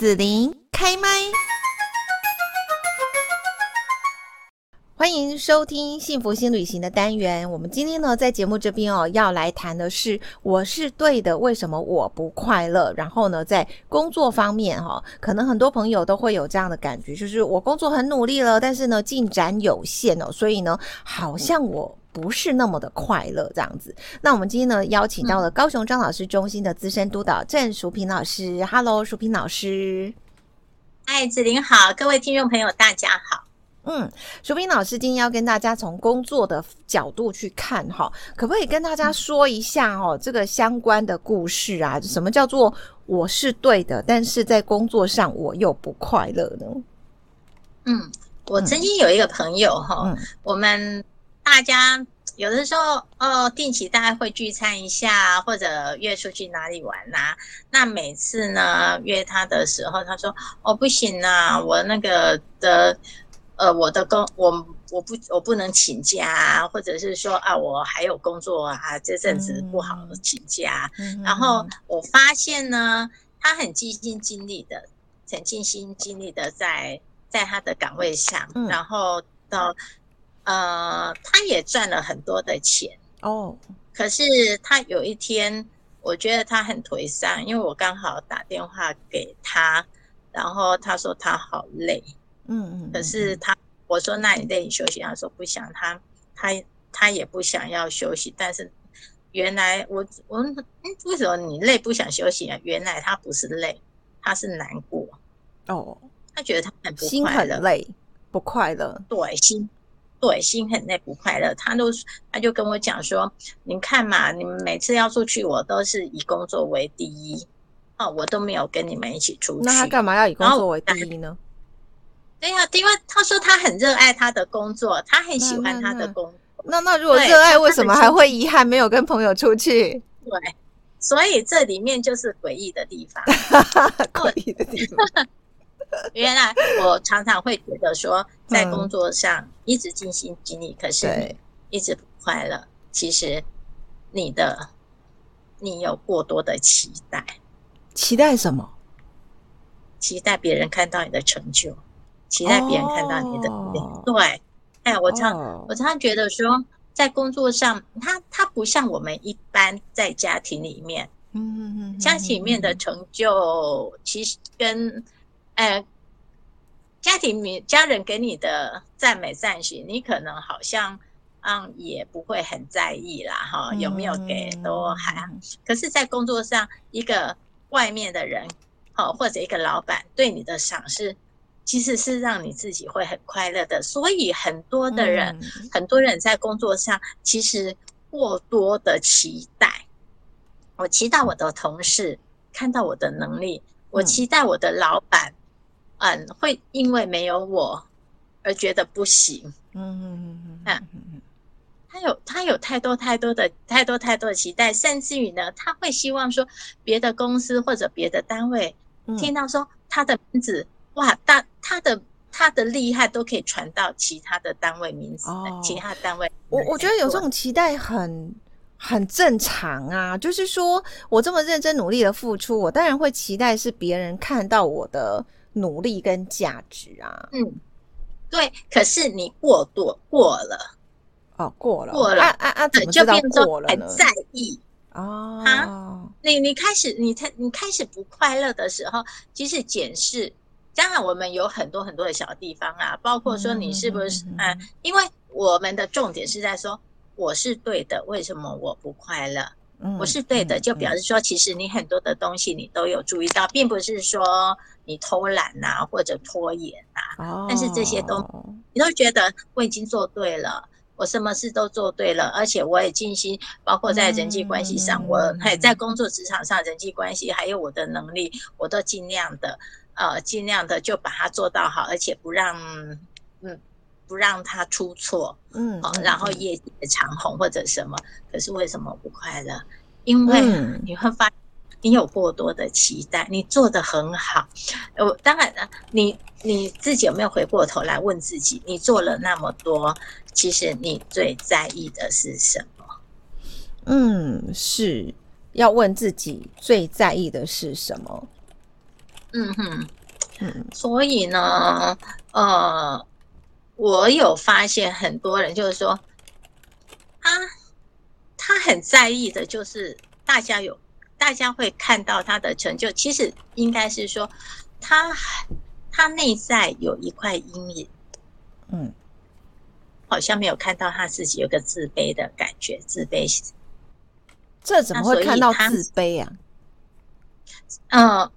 子琳开麦，欢迎收听幸福新旅行的单元。我们今天呢，在节目这边哦，要来谈的是我是对的，为什么我不快乐？然后呢，在工作方面哈，可能很多朋友都会有这样的感觉，就是我工作很努力了，但是呢，进展有限哦，所以呢，好像我。不是那么的快乐这样子。那我们今天呢，邀请到了高雄张老师中心的资深督导郑淑萍老师。Hello，淑萍老师。嗨，子玲好，各位听众朋友大家好。嗯，淑萍老师今天要跟大家从工作的角度去看哈，可不可以跟大家说一下哦，这个相关的故事啊？什么叫做我是对的，但是在工作上我又不快乐呢？嗯，我曾经有一个朋友哈，嗯，我们。大家有的时候哦，定期大家会聚餐一下，或者约出去哪里玩呐、啊。那每次呢约他的时候，他说：“哦，不行啊，我那个的呃，我的工我我不我不能请假，或者是说啊，我还有工作啊，这阵子不好请假。嗯”然后我发现呢，他很尽心尽力的，很尽心尽力的在在他的岗位上，然后到。呃，他也赚了很多的钱哦。可是他有一天，我觉得他很颓丧，因为我刚好打电话给他，然后他说他好累，嗯嗯。可是他我说那你累你休息，他说不想，他他他也不想要休息。但是原来我我为什么你累不想休息啊？原来他不是累，他是难过哦。他觉得他很不快乐，心很累，不快乐，对心。对，心很累，不快乐。他都，他就跟我讲说：“你看嘛，你们每次要出去，我都是以工作为第一，哦，我都没有跟你们一起出去。那他干嘛要以工作为第一呢？”对呀，因为他说他很热爱他的工作，他很喜欢他的工作。那那，那，那如果热爱，为什么还会遗憾没有跟朋友出去？对，所以这里面就是诡异的地方，诡异的地方。原来我常常会觉得说，在工作上一直尽心尽力，可是一直不快乐。其实你的你有过多的期待，期待什么？期待别人看到你的成就，期待别人看到你的。对，哎，我常我常常觉得说，在工作上，他他不像我们一般在家庭里面，嗯嗯嗯，家庭里面的成就其实跟。呃，家庭里家人给你的赞美赞许，你可能好像嗯也不会很在意啦，哈，有没有给都还。可是，在工作上，一个外面的人，好或者一个老板对你的赏识，其实是让你自己会很快乐的。所以，很多的人，很多人在工作上其实过多的期待。我期待我的同事看到我的能力，我期待我的老板。嗯，会因为没有我而觉得不行。嗯嗯嗯嗯，他有他有太多太多的太多太多的期待，甚至于呢，他会希望说别的公司或者别的单位听到说他的名字，哇，大他的他的厉害都可以传到其他的单位名字，哦、其他单位。我我觉得有这种期待很很正常啊，就是说我这么认真努力的付出，我当然会期待是别人看到我的。努力跟价值啊，嗯，对，可是你过度过了，哦，过了，过了，啊啊啊，怎么知道过了呢？很在意。哦。啊，你你开始你才你开始不快乐的时候，其实检视，当然我们有很多很多的小地方啊，包括说你是不是嗯，嗯，因为我们的重点是在说我是对的，为什么我不快乐？我是对的，就表示说，其实你很多的东西你都有注意到，并不是说你偷懒呐或者拖延呐。但是这些都你都觉得我已经做对了，我什么事都做对了，而且我也尽心，包括在人际关系上，我还在工作职场上人际关系，还有我的能力，我都尽量的呃尽量的就把它做到好，而且不让嗯不让他出错，嗯，然后业绩长虹或者什么。可是为什么不快乐？因为你会发现你有过多的期待，你做的很好。我当然了，你你自己有没有回过头来问自己？你做了那么多，其实你最在意的是什么？嗯，是要问自己最在意的是什么？嗯哼，嗯，所以呢，呃，我有发现很多人就是说，他他很在意的就是大家有大家会看到他的成就，其实应该是说他他内在有一块阴影，嗯。好像没有看到他自己有个自卑的感觉，自卑。这怎么会看到自卑啊？嗯，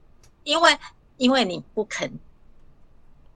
因为因为你不肯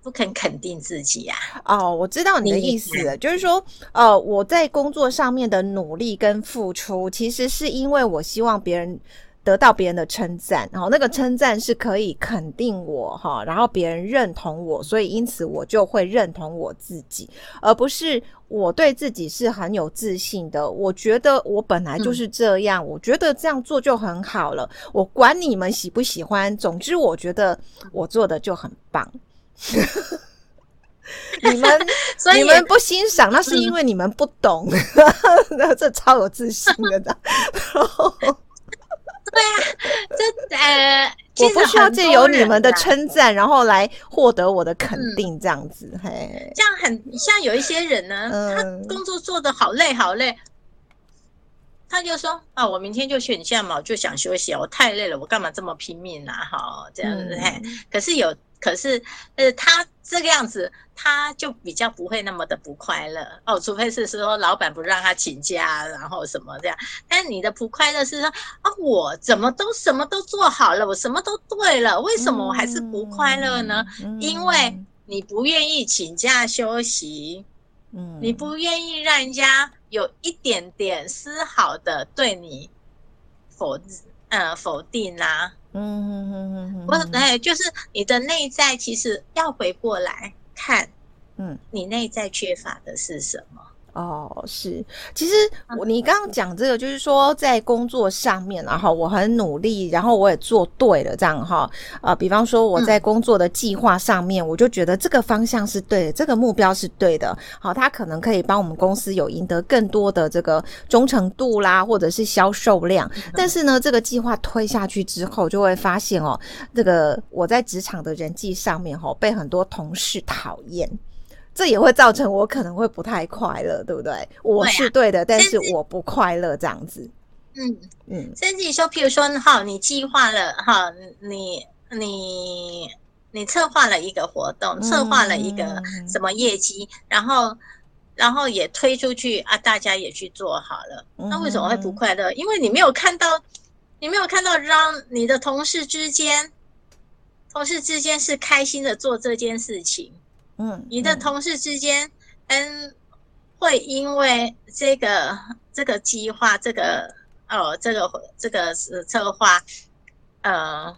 不肯肯定自己呀、啊。哦，我知道你的意思了，就是说，呃，我在工作上面的努力跟付出，其实是因为我希望别人。得到别人的称赞，然后那个称赞是可以肯定我哈，然后别人认同我，所以因此我就会认同我自己，而不是我对自己是很有自信的。我觉得我本来就是这样，嗯、我觉得这样做就很好了。我管你们喜不喜欢，总之我觉得我做的就很棒。你们 所以你们不欣赏，那是因为你们不懂。那、嗯、这超有自信的。对啊，这呃，我不需要借由你们的称赞，然后来获得我的肯定，这样子，嗯、嘿，这样很像有一些人呢，嗯、他工作做的好累好累，他就说啊，我明天就选假嘛，我就想休息，我太累了，我干嘛这么拼命啊？哈，这样子，嗯、嘿，可是有。可是，呃，他这个样子，他就比较不会那么的不快乐哦。除非是说老板不让他请假，然后什么这样。但你的不快乐是说啊，我怎么都什么都做好了，我什么都对了，为什么我还是不快乐呢？嗯、因为你不愿意请假休息，嗯，你不愿意让人家有一点点丝毫的对你否呃否定啊。嗯嗯嗯嗯，我哎，就是你的内在其实要回过来看，嗯，你内在缺乏的是什么？哦，是，其实我你刚刚讲这个，就是说在工作上面，然后我很努力，然后我也做对了，这样哈，呃，比方说我在工作的计划上面，嗯、我就觉得这个方向是对的，这个目标是对的，好，它可能可以帮我们公司有赢得更多的这个忠诚度啦，或者是销售量。嗯、但是呢，这个计划推下去之后，就会发现哦，这个我在职场的人际上面，哈，被很多同事讨厌。这也会造成我可能会不太快乐，对不对？我是对的，对啊，但是我不快乐这样子。嗯嗯，甚至于说，譬如说，哈，你计划了，哈，你你你策划了一个活动，策划了一个什么业绩，嗯、然后然后也推出去啊，大家也去做好了，那为什么会不快乐？嗯、因为你没有看到，你没有看到让你的同事之间，同事之间是开心的做这件事情。嗯，你的同事之间，嗯，会因为这个这个计划，这个哦，这个这个是策划，呃，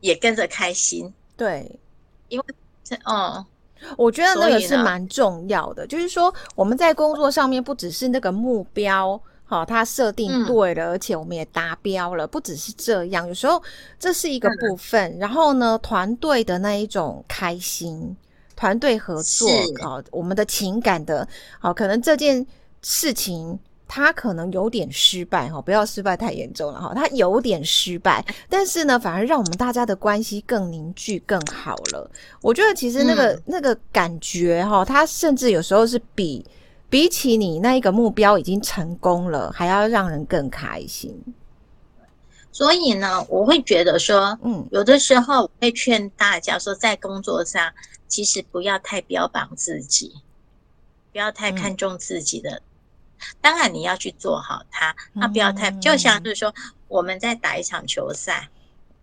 也跟着开心。对，因为这，哦，我觉得那个是蛮重要的。就是说，我们在工作上面不只是那个目标，好、哦，它设定对了，嗯、而且我们也达标了，不只是这样。有时候这是一个部分，嗯、然后呢，团队的那一种开心。团队合作啊，我们的情感的，好，可能这件事情它可能有点失败哈，不要失败太严重了哈，它有点失败，但是呢，反而让我们大家的关系更凝聚更好了。我觉得其实那个、嗯、那个感觉哈，它甚至有时候是比比起你那一个目标已经成功了，还要让人更开心。所以呢，我会觉得说，嗯，有的时候我会劝大家说，在工作上。其实不要太标榜自己，不要太看重自己的。嗯、当然你要去做好它，那不要太，嗯、就像是说我们在打一场球赛，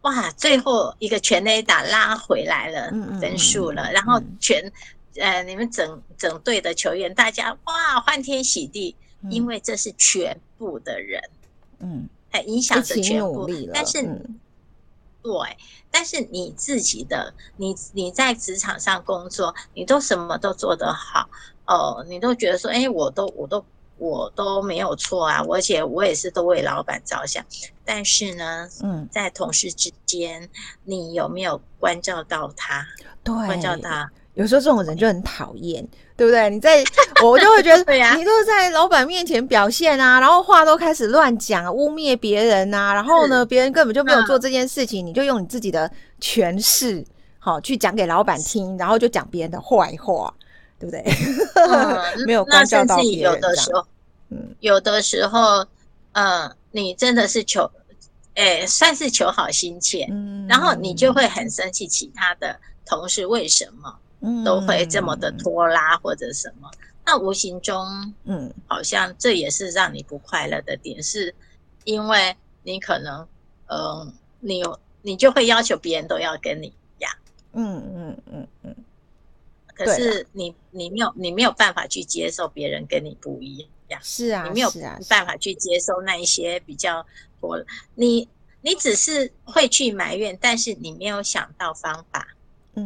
哇，最后一个全垒打拉回来了，分数了，嗯、然后全、嗯、呃你们整整队的球员大家哇欢天喜地，嗯、因为这是全部的人，嗯，它影响着全部，但是。嗯对，但是你自己的，你你在职场上工作，你都什么都做得好哦，你都觉得说，哎，我都我都我都没有错啊，而且我也是都为老板着想。但是呢，嗯，在同事之间，你有没有关照到他？对，关照他，有时候这种人就很讨厌，对不对？你在 我就会觉得，你都是在老板面前表现啊，然后话都开始乱讲，污蔑别人啊，然后呢，别人根本就没有做这件事情，你就用你自己的权势，好去讲给老板听，然后就讲别人的坏话，对不对？嗯、没有关照到别人。有的时候，嗯，有的时候，嗯，你真的是求，哎，算是求好心切，嗯，然后你就会很生气，其他的同事为什么？都会这么的拖拉或者什么，嗯、那无形中，嗯，好像这也是让你不快乐的点，是因为你可能，嗯、呃，你有你就会要求别人都要跟你一样，嗯嗯嗯嗯，可是你你没有你没有办法去接受别人跟你不一样，是啊，你没有办法去接受那一些比较拖，你你只是会去埋怨，但是你没有想到方法。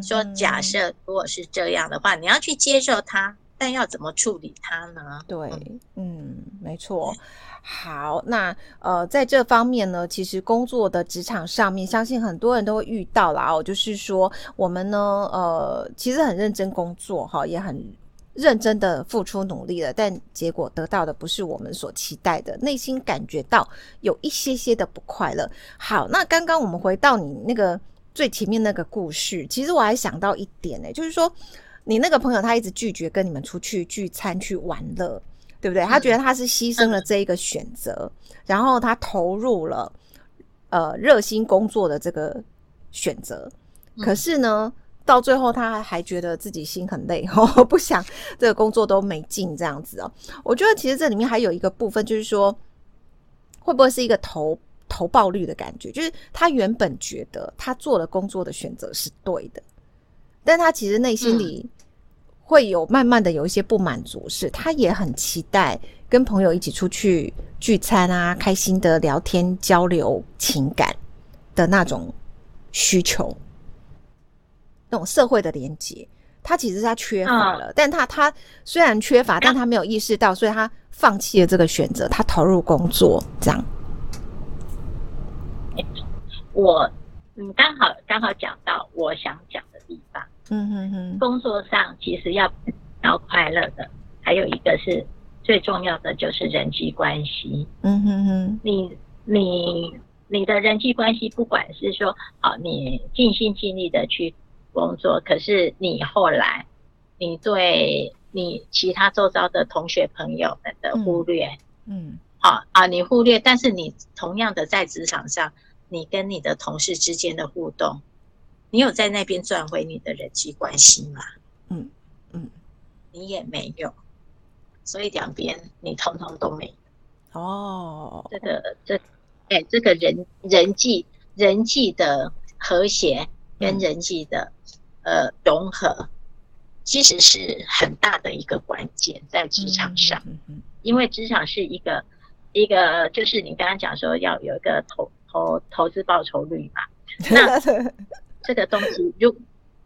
说假设如果是这样的话，嗯、你要去接受它，但要怎么处理它呢？对，嗯，没错。好，那呃，在这方面呢，其实工作的职场上面，相信很多人都会遇到啦。哦，就是说我们呢，呃，其实很认真工作哈，也很认真的付出努力了，但结果得到的不是我们所期待的，内心感觉到有一些些的不快乐。好，那刚刚我们回到你那个。最前面那个故事，其实我还想到一点呢、欸，就是说，你那个朋友他一直拒绝跟你们出去聚餐去玩乐，对不对？他觉得他是牺牲了这一个选择，嗯、然后他投入了呃热心工作的这个选择，嗯、可是呢，到最后他还觉得自己心很累，哦，不想这个工作都没劲这样子哦。我觉得其实这里面还有一个部分，就是说，会不会是一个投？投报率的感觉，就是他原本觉得他做了工作的选择是对的，但他其实内心里会有慢慢的有一些不满足，是他也很期待跟朋友一起出去聚餐啊，开心的聊天交流情感的那种需求，那种社会的连接，他其实他缺乏了，但他他虽然缺乏，但他没有意识到，所以他放弃了这个选择，他投入工作这样。我，嗯，刚好刚好讲到我想讲的地方。嗯哼哼，工作上其实要要快乐的，还有一个是最重要的，就是人际关系。嗯哼哼，你你你的人际关系，不管是说，好，你尽心尽力的去工作，可是你后来，你对你其他周遭的同学朋友们的忽略，嗯，嗯好啊，你忽略，但是你同样的在职场上。你跟你的同事之间的互动，你有在那边赚回你的人际关系吗？嗯嗯，你也没有，所以两边你通通都没有。哦，这个这，哎，这个人人际人际的和谐跟人际的、嗯、呃融合，其实是很大的一个关键在职场上。嗯嗯，因为职场是一个一个，就是你刚刚讲说要有一个头。投投资报酬率嘛，那这个东西，如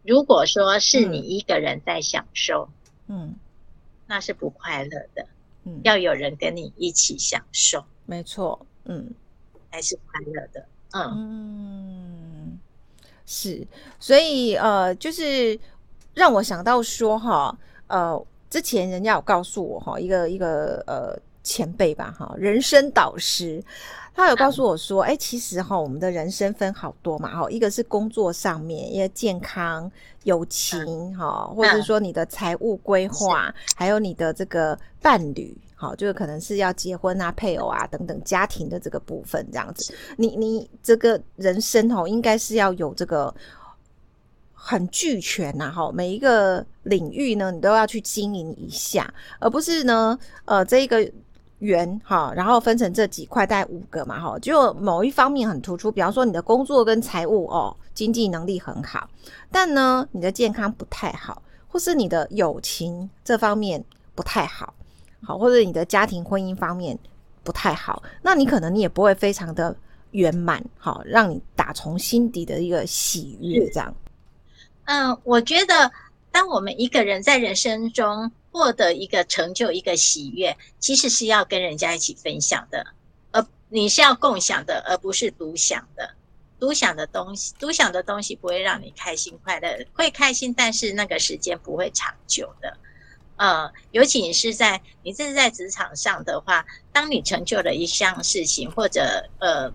如果说是你一个人在享受，嗯，那是不快乐的，嗯，要有人跟你一起享受，没错，嗯，才是快乐的，嗯，嗯，是，所以呃，就是让我想到说哈，呃，之前人家有告诉我哈，一个一个呃前辈吧哈，人生导师。他有告诉我说：“哎、欸，其实哈，我们的人生分好多嘛，哈，一个是工作上面，一个健康、友情，哈，或者是说你的财务规划，还有你的这个伴侣，好，就是可能是要结婚啊、配偶啊等等家庭的这个部分，这样子。你你这个人生哈，应该是要有这个很俱全呐，哈，每一个领域呢，你都要去经营一下，而不是呢，呃，这一个。”圆哈，然后分成这几块，大概五个嘛哈，就某一方面很突出，比方说你的工作跟财务哦，经济能力很好，但呢，你的健康不太好，或是你的友情这方面不太好，好，或者你的家庭婚姻方面不太好，那你可能你也不会非常的圆满，好，让你打从心底的一个喜悦这样。嗯，我觉得当我们一个人在人生中。获得一个成就，一个喜悦，其实是要跟人家一起分享的，而你是要共享的，而不是独享的。独享的东西，独享的东西不会让你开心快乐，会开心，但是那个时间不会长久的。呃，尤其你是在你这是在职场上的话，当你成就了一项事情，或者呃，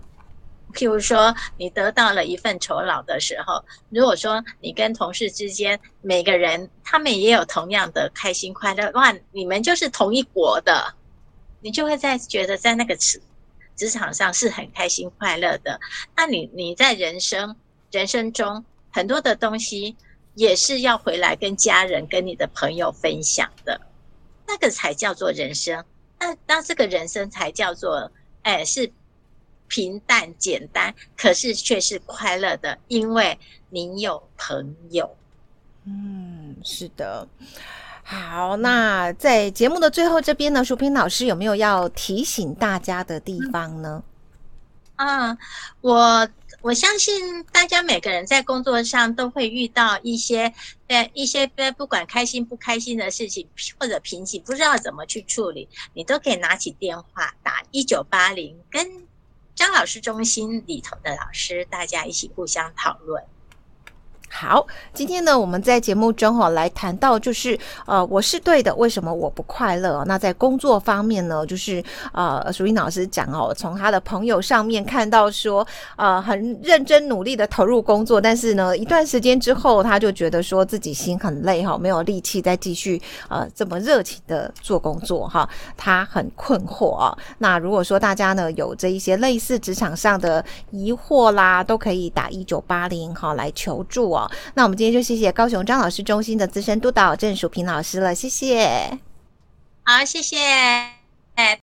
譬如说你得到了一份酬劳的时候，如果说你跟同事之间每个人他们也有同样的开心快乐，哇，你们就是同一国的，你就会在觉得在那个职职场上是很开心快乐的。那你你在人生人生中很多的东西。也是要回来跟家人、跟你的朋友分享的，那个才叫做人生。那那这个人生才叫做，哎，是平淡简单，可是却是快乐的，因为您有朋友。嗯，是的。好，那在节目的最后这边呢，淑萍老师有没有要提醒大家的地方呢？啊，我。我相信大家每个人在工作上都会遇到一些，呃，一些不管开心不开心的事情或者瓶颈，不知道怎么去处理，你都可以拿起电话打一九八零，跟张老师中心里头的老师，大家一起互相讨论。好，今天呢，我们在节目中哈来谈到，就是呃，我是对的，为什么我不快乐？那在工作方面呢，就是呃，淑英老师讲哦，从他的朋友上面看到说，呃，很认真努力的投入工作，但是呢，一段时间之后，他就觉得说自己心很累哈，没有力气再继续呃这么热情的做工作哈，他很困惑啊。那如果说大家呢有这一些类似职场上的疑惑啦，都可以打一九八零哈来求助那我们今天就谢谢高雄张老师中心的资深督导郑淑萍老师了，谢谢。好，谢谢。哎。